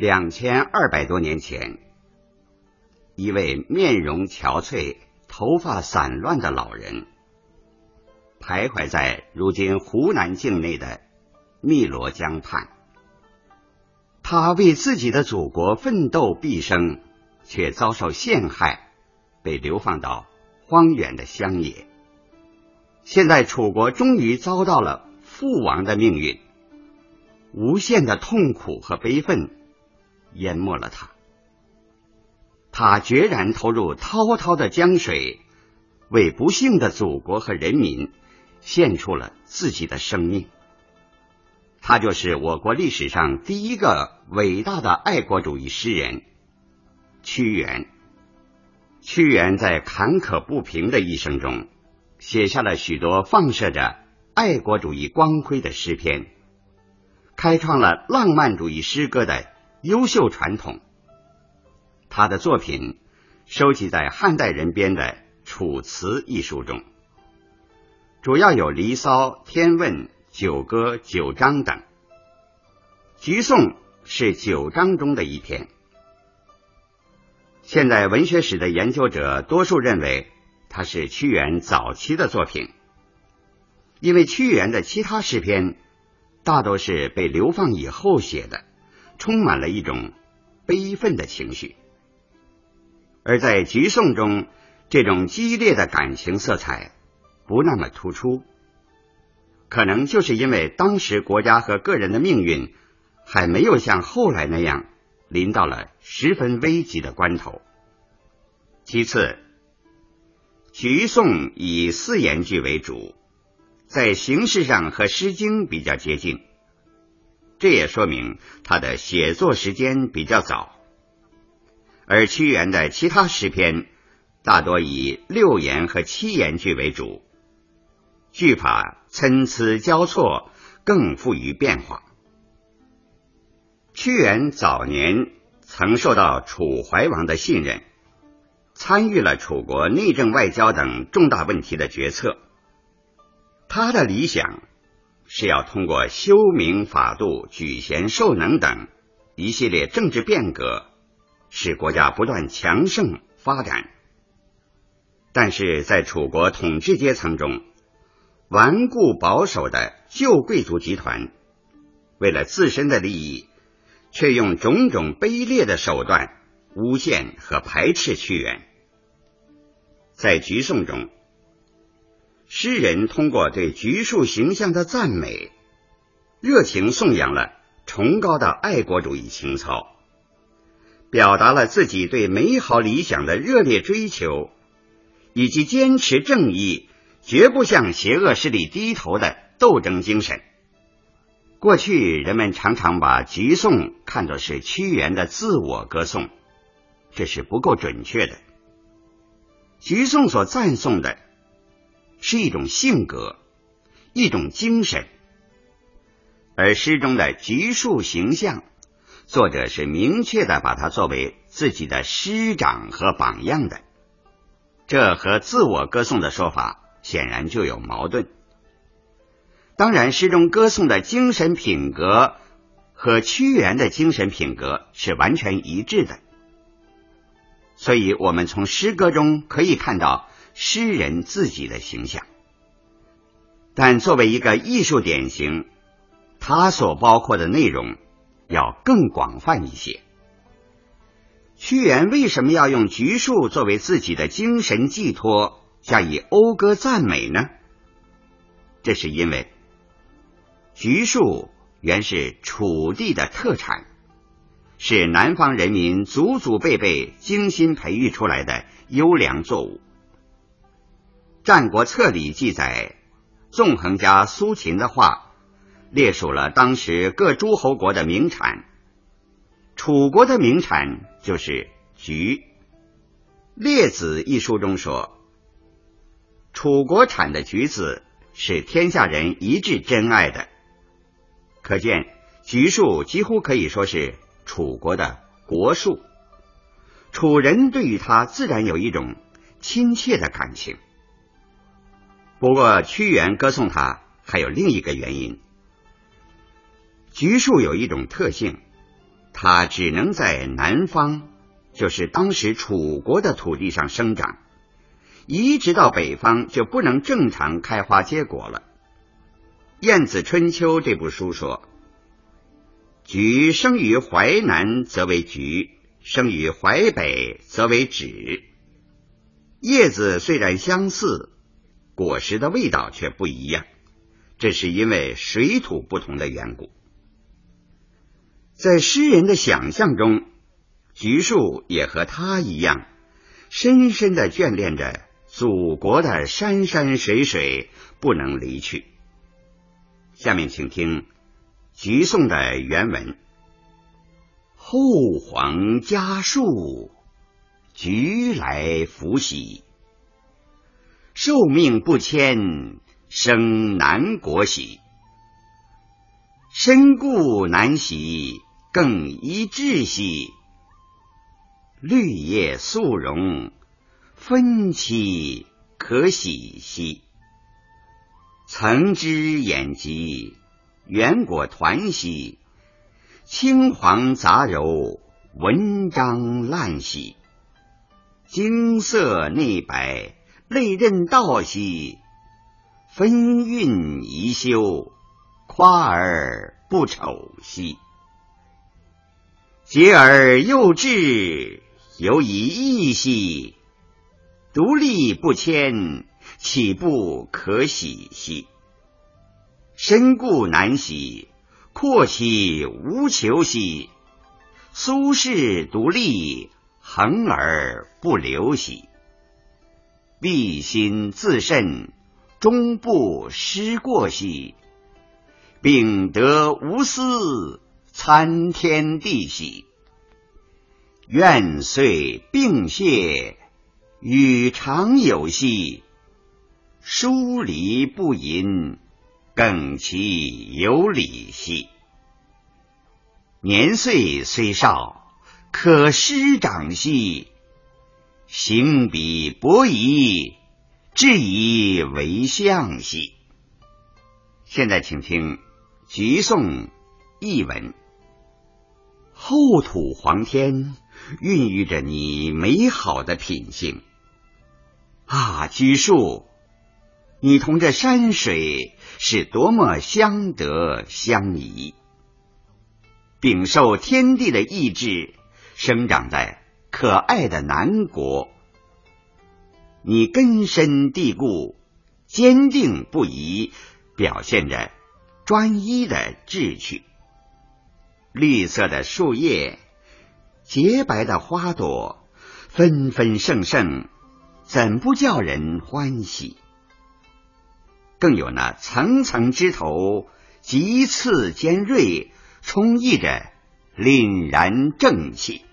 两千二百多年前，一位面容憔悴、头发散乱的老人，徘徊在如今湖南境内的汨罗江畔。他为自己的祖国奋斗毕生，却遭受陷害，被流放到荒远的乡野。现在楚国终于遭到了覆亡的命运，无限的痛苦和悲愤淹没了他。他决然投入滔滔的江水，为不幸的祖国和人民献出了自己的生命。他就是我国历史上第一个伟大的爱国主义诗人屈原。屈原在坎坷不平的一生中。写下了许多放射着爱国主义光辉的诗篇，开创了浪漫主义诗歌的优秀传统。他的作品收集在汉代人编的《楚辞》一书中，主要有《离骚》《天问》《九歌》《九章》等，《橘颂》是九章中的一篇。现代文学史的研究者多数认为。它是屈原早期的作品，因为屈原的其他诗篇大都是被流放以后写的，充满了一种悲愤的情绪，而在《菊颂》中，这种激烈的感情色彩不那么突出，可能就是因为当时国家和个人的命运还没有像后来那样临到了十分危急的关头。其次。橘颂以四言句为主，在形式上和《诗经》比较接近，这也说明他的写作时间比较早。而屈原的其他诗篇大多以六言和七言句为主，句法参差交错，更富于变化。屈原早年曾受到楚怀王的信任。参与了楚国内政外交等重大问题的决策。他的理想是要通过修明法度、举贤授能等一系列政治变革，使国家不断强盛发展。但是在楚国统治阶层中，顽固保守的旧贵族集团，为了自身的利益，却用种种卑劣的手段诬陷和排斥屈原。在橘颂中，诗人通过对橘树形象的赞美，热情颂扬了崇高的爱国主义情操，表达了自己对美好理想的热烈追求，以及坚持正义、绝不向邪恶势力低头的斗争精神。过去人们常常把橘颂看作是屈原的自我歌颂，这是不够准确的。橘颂所赞颂的是一种性格，一种精神，而诗中的橘树形象，作者是明确的把它作为自己的师长和榜样的，这和自我歌颂的说法显然就有矛盾。当然，诗中歌颂的精神品格和屈原的精神品格是完全一致的。所以，我们从诗歌中可以看到诗人自己的形象，但作为一个艺术典型，它所包括的内容要更广泛一些。屈原为什么要用橘树作为自己的精神寄托，加以讴歌赞美呢？这是因为橘树原是楚地的特产。是南方人民祖祖辈辈精心培育出来的优良作物。《战国策》里记载，纵横家苏秦的话，列数了当时各诸侯国的名产。楚国的名产就是橘。《列子》一书中说，楚国产的橘子是天下人一致珍爱的，可见橘树几乎可以说是。楚国的国树，楚人对于它自然有一种亲切的感情。不过，屈原歌颂他还有另一个原因：橘树有一种特性，它只能在南方，就是当时楚国的土地上生长，移植到北方就不能正常开花结果了。《晏子春秋》这部书说：“橘生于淮南，则为橘；生于淮北，则为枳。叶子虽然相似，果实的味道却不一样，这是因为水土不同的缘故。”在诗人的想象中，橘树也和他一样，深深的眷恋着祖国的山山水水，不能离去。下面请听《橘颂》的原文：后皇家树，橘来福喜。寿命不迁，生南国喜。身故难徙，更宜志兮。绿叶素荣，分期可喜兮。层枝眼疾，圆果团兮；青黄杂糅，文章烂兮。金色内白，类刃道兮；分韵宜修，夸而不丑兮。结而又质，犹以异兮。独立不迁。岂不可喜兮？身故难徙，阔其无求兮。苏轼独立，恒而不流兮。必心自慎，终不失过兮。秉德无私，参天地兮。愿遂并谢，与常有兮。疏离不淫，更其有礼兮。年岁虽少，可师长兮。行比伯夷，至以为相兮。现在请听《橘颂》译文：后土黄天，孕育着你美好的品性啊，橘树。你同这山水是多么相得相宜，禀受天地的意志，生长在可爱的南国。你根深蒂固，坚定不移，表现着专一的志趣。绿色的树叶，洁白的花朵，纷纷盛盛，怎不叫人欢喜？更有那层层枝头，极刺尖锐，充溢着凛然正气。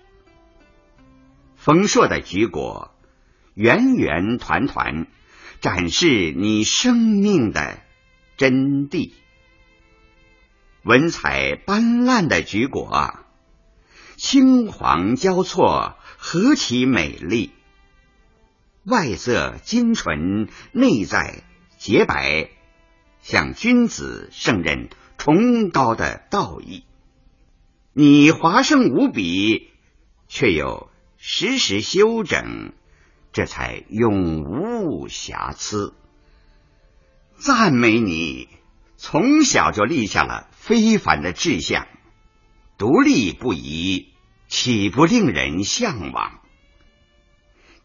丰硕的橘果，圆圆团团，展示你生命的真谛。文采斑斓的橘果，青黄交错，何其美丽！外色精纯，内在。洁白，像君子胜任崇高的道义。你华盛无比，却又时时修整，这才永无瑕疵。赞美你，从小就立下了非凡的志向，独立不移，岂不令人向往？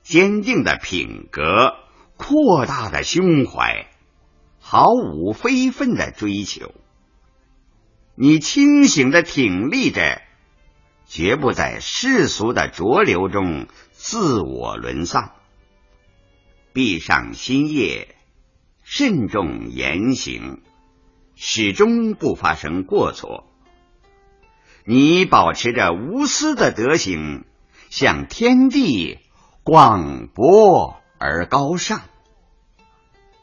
坚定的品格。扩大的胸怀，毫无非分的追求。你清醒的挺立着，绝不在世俗的浊流中自我沦丧。闭上心业，慎重言行，始终不发生过错。你保持着无私的德行，向天地广博。而高尚。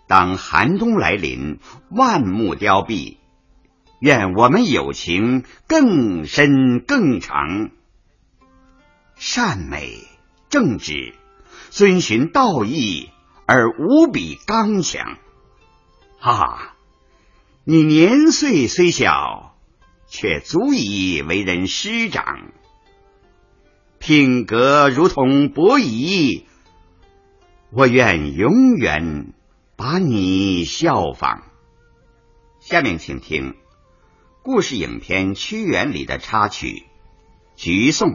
当寒冬来临，万木凋敝，愿我们友情更深更长。善美正直，遵循道义而无比刚强。啊，你年岁虽小，却足以为人师长。品格如同伯夷，我愿永远把你效仿。下面请听故事影片《屈原》里的插曲《橘颂》。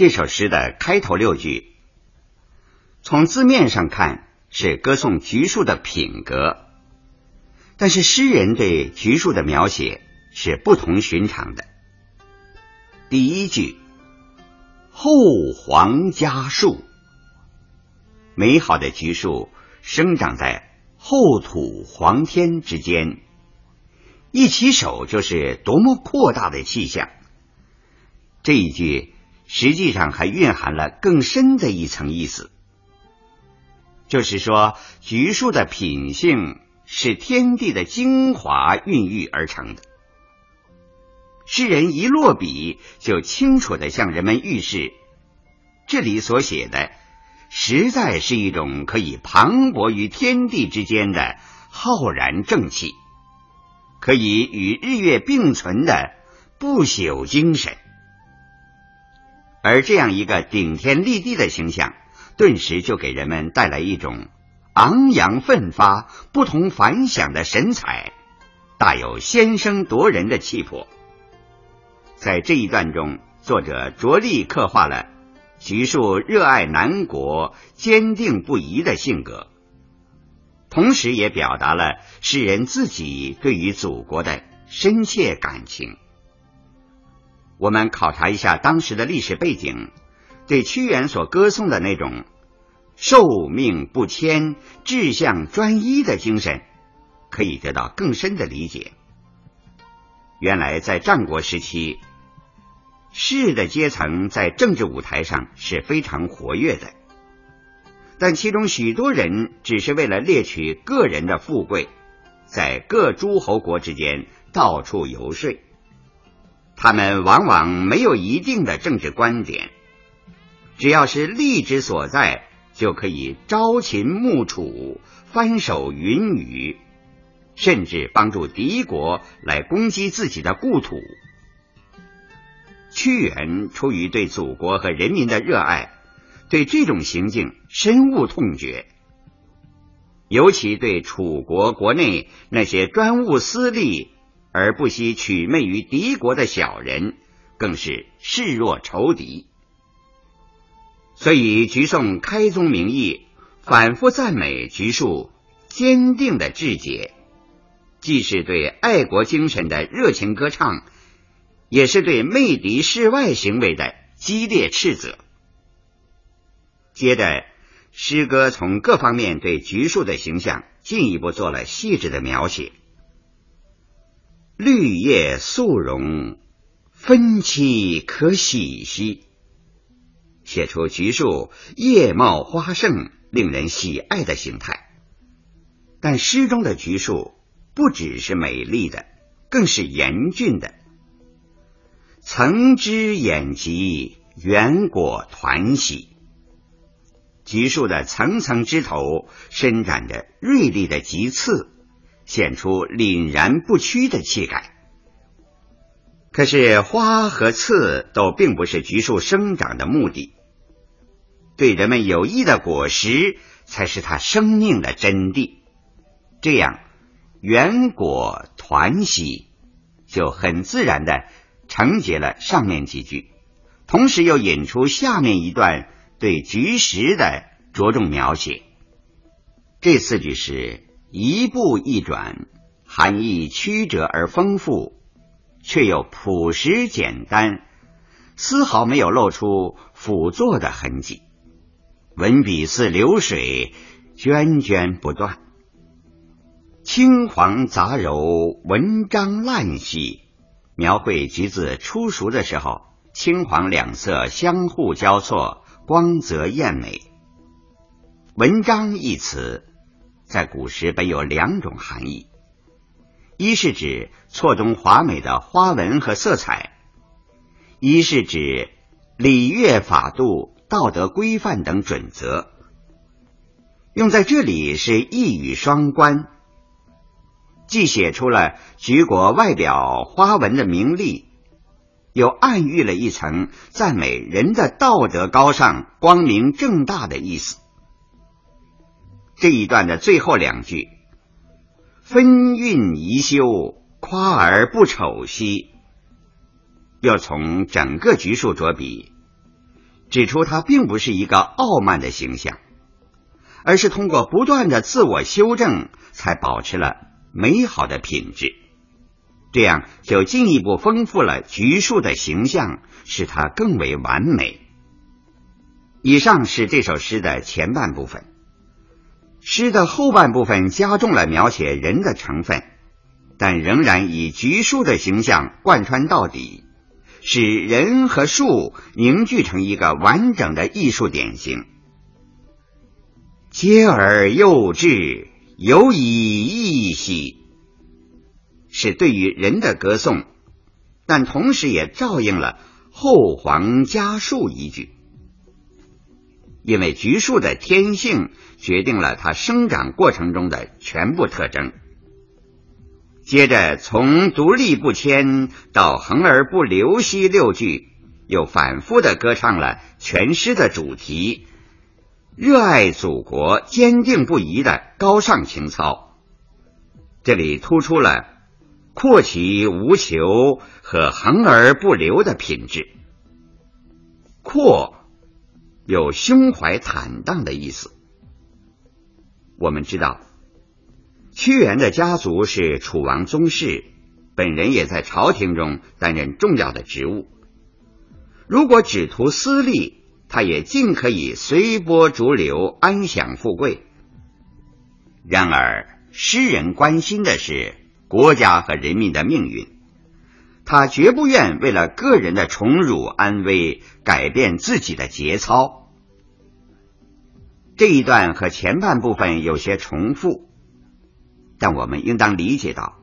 这首诗的开头六句，从字面上看是歌颂橘树的品格，但是诗人对橘树的描写是不同寻常的。第一句“后黄家树”，美好的橘树生长在厚土黄天之间，一起手就是多么扩大的气象。这一句。实际上还蕴含了更深的一层意思，就是说，橘树的品性是天地的精华孕育而成的。诗人一落笔，就清楚的向人们预示，这里所写的，实在是一种可以磅礴于天地之间的浩然正气，可以与日月并存的不朽精神。而这样一个顶天立地的形象，顿时就给人们带来一种昂扬奋发、不同凡响的神采，大有先声夺人的气魄。在这一段中，作者着力刻画了徐庶热爱南国、坚定不移的性格，同时也表达了诗人自己对于祖国的深切感情。我们考察一下当时的历史背景，对屈原所歌颂的那种受命不迁、志向专一的精神，可以得到更深的理解。原来在战国时期，士的阶层在政治舞台上是非常活跃的，但其中许多人只是为了猎取个人的富贵，在各诸侯国之间到处游说。他们往往没有一定的政治观点，只要是利之所在，就可以朝秦暮楚，翻手云雨，甚至帮助敌国来攻击自己的故土。屈原出于对祖国和人民的热爱，对这种行径深恶痛绝，尤其对楚国国内那些专务私利。而不惜取媚于敌国的小人，更是视若仇敌。所以橘颂开宗明义，反复赞美橘树坚定的志节，既是对爱国精神的热情歌唱，也是对媚敌世外行为的激烈斥责。接着，诗歌从各方面对橘树的形象进一步做了细致的描写。绿叶素荣，分期可喜兮，写出橘树叶茂花盛、令人喜爱的形态。但诗中的橘树不只是美丽的，更是严峻的。层枝眼疾，圆果团喜。橘树的层层枝头伸展着锐利的棘刺，显出凛然不屈的气概。可是花和刺都并不是橘树生长的目的，对人们有益的果实才是它生命的真谛。这样，圆果团喜就很自然的承接了上面几句，同时又引出下面一段对菊石的着重描写。这四句诗一步一转，含义曲折而丰富，却又朴实简单，丝毫没有露出辅作的痕迹。文笔似流水，涓涓不断。青黄杂糅，文章烂细，描绘橘子初熟的时候，青黄两色相互交错，光泽艳美。文章一词在古时本有两种含义：一是指错综华美的花纹和色彩；一是指礼乐法度、道德规范等准则。用在这里是一语双关。既写出了举国外表花纹的名利，又暗喻了一层赞美人的道德高尚、光明正大的意思。这一段的最后两句“分韵宜修，夸而不丑兮”，又从整个局数着笔，指出他并不是一个傲慢的形象，而是通过不断的自我修正，才保持了。美好的品质，这样就进一步丰富了橘树的形象，使它更为完美。以上是这首诗的前半部分，诗的后半部分加重了描写人的成分，但仍然以橘树的形象贯穿到底，使人和树凝聚成一个完整的艺术典型。嗟而幼稚。犹以义兮，是对于人的歌颂，但同时也照应了后黄家树一句。因为橘树的天性决定了它生长过程中的全部特征。接着从独立不迁到恒而不流兮六句，又反复的歌唱了全诗的主题。热爱祖国、坚定不移的高尚情操，这里突出了阔其无求和恒而不流的品质。阔有胸怀坦荡的意思。我们知道，屈原的家族是楚王宗室，本人也在朝廷中担任重要的职务。如果只图私利，他也尽可以随波逐流，安享富贵。然而，诗人关心的是国家和人民的命运，他绝不愿为了个人的宠辱安危改变自己的节操。这一段和前半部分有些重复，但我们应当理解到，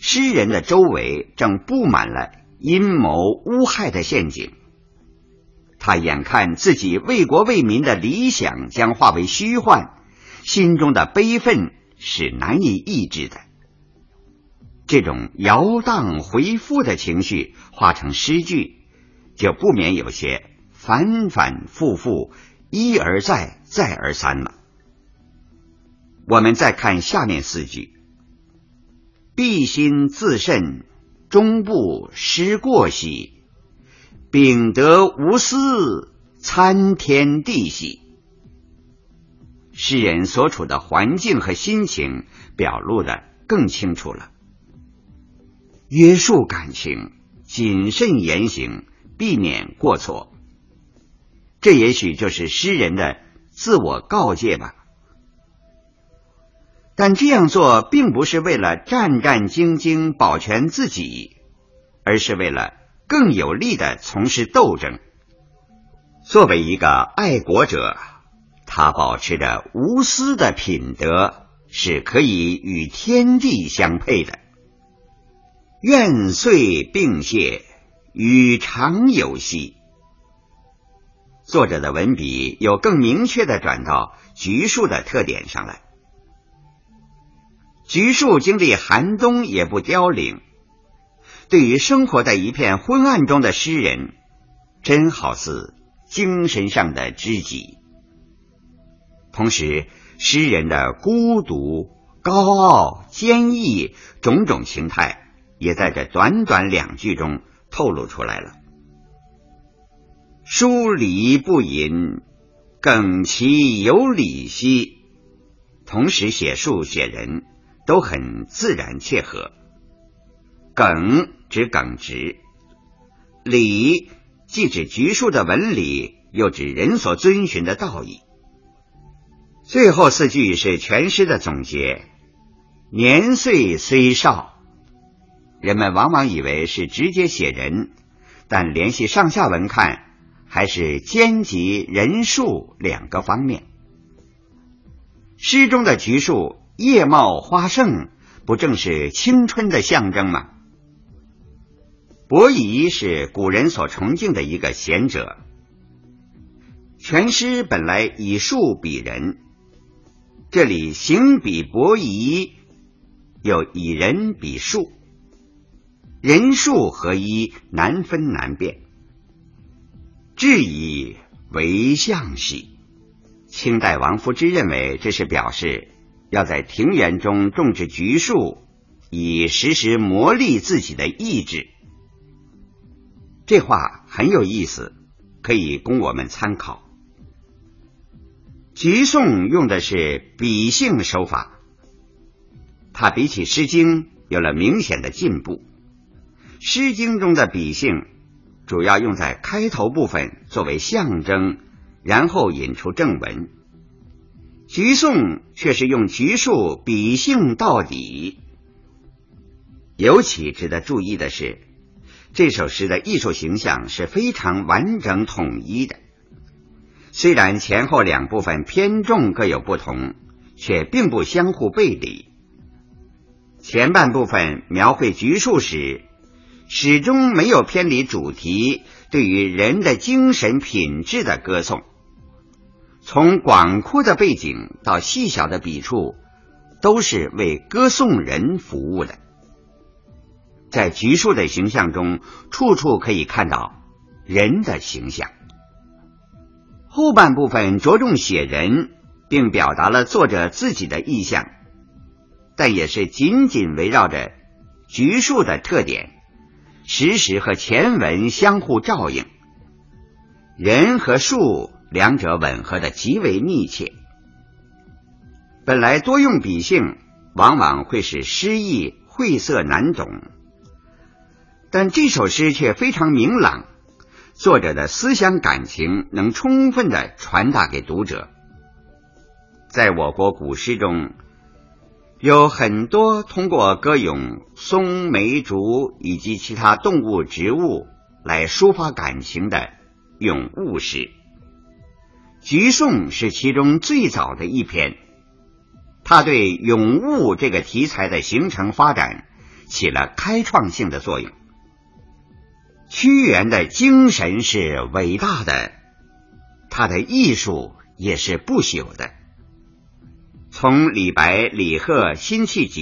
诗人的周围正布满了阴谋诬害的陷阱。他眼看自己为国为民的理想将化为虚幻，心中的悲愤是难以抑制的。这种摇荡回复的情绪化成诗句，就不免有些反反复复、一而再、再而三了。我们再看下面四句：“必心自慎，终不失过兮。”秉德无私，参天地兮。诗人所处的环境和心情表露的更清楚了。约束感情，谨慎言行，避免过错。这也许就是诗人的自我告诫吧。但这样做并不是为了战战兢兢保全自己，而是为了更有力的从事斗争。作为一个爱国者，他保持着无私的品德，是可以与天地相配的。愿岁并谢，与常有兮。作者的文笔有更明确的转到橘树的特点上来。橘树经历寒冬也不凋零，对于生活在一片昏暗中的诗人，真好似精神上的知己。同时，诗人的孤独、高傲、坚毅种种情态，也在这短短两句中透露出来了。疏离不淫，耿其有理兮。同时写树写人。都很自然切合，耿指耿直，礼既指橘树的纹理，又指人所遵循的道义。最后四句是全诗的总结。年岁虽少，人们往往以为是直接写人，但联系上下文看，还是兼及人数两个方面。诗中的橘树。叶茂花盛，不正是青春的象征吗？伯夷是古人所崇敬的一个贤者。全诗本来以树比人，这里行比伯夷，又以人比树，人树合一，难分难辨。至以为象兮。清代王夫之认为这是表示。要在庭园中种植橘树，以时时磨砺自己的意志。这话很有意思，可以供我们参考。橘颂用的是比兴手法，它比起《诗经》有了明显的进步。《诗经》中的比兴主要用在开头部分作为象征，然后引出正文。橘颂却是用橘树比兴到底。尤其值得注意的是，这首诗的艺术形象是非常完整统一的。虽然前后两部分偏重各有不同，却并不相互背离。前半部分描绘橘树时，始终没有偏离主题，对于人的精神品质的歌颂。从广阔的背景到细小的笔触，都是为歌颂人服务的。在橘树的形象中，处处可以看到人的形象。后半部分着重写人，并表达了作者自己的意向，但也是紧紧围绕着橘树的特点，时时和前文相互照应。人和树。两者吻合的极为密切。本来多用比兴，往往会使诗意晦涩难懂，但这首诗却非常明朗，作者的思想感情能充分的传达给读者。在我国古诗中，有很多通过歌咏松、梅、竹以及其他动物、植物来抒发感情的咏物诗。《橘颂》是其中最早的一篇，它对咏物这个题材的形成发展起了开创性的作用。屈原的精神是伟大的，他的艺术也是不朽的。从李白、李贺《辛弃疾》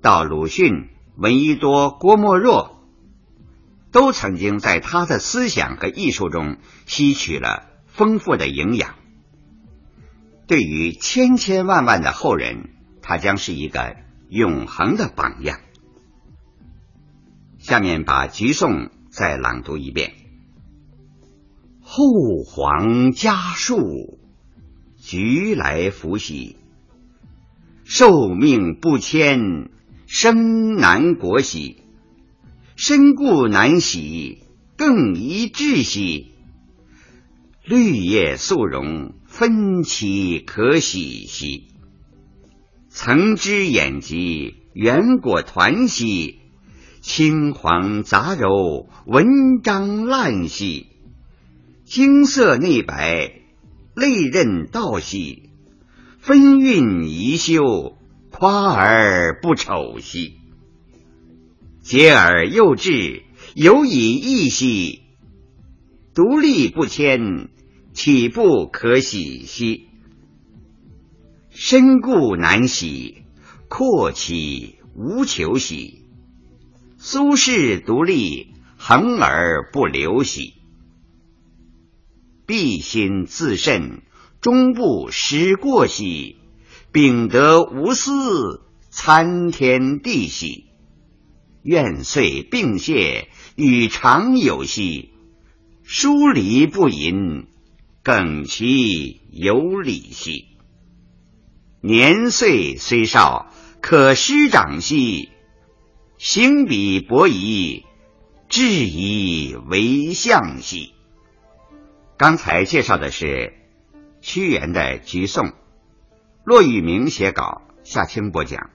到鲁迅、闻一多、郭沫若，都曾经在他的思想和艺术中吸取了。丰富的营养，对于千千万万的后人，他将是一个永恒的榜样。下面把《橘颂》再朗读一遍：后皇家树，橘来福兮；寿命不迁，生难国兮；身故难徙，更宜志兮。绿叶素荣，分期可喜兮。曾之眼疾，圆果团兮；青黄杂糅，文章烂兮；金色内白，泪刃道兮；分韵宜修，夸而不丑兮。结而又至，犹以异兮；独立不迁，岂不可喜兮？身固难喜，阔岂无求兮。苏轼独立，恒而不流兮。必心自慎，终不失过兮。秉德无私，参天地兮。愿遂并谢，与常有兮。疏离不淫，耿其有礼兮。年岁虽少，可师长兮；行笔伯夷，质以为象兮。刚才介绍的是屈原的《橘颂》，骆玉明写稿，夏青播讲。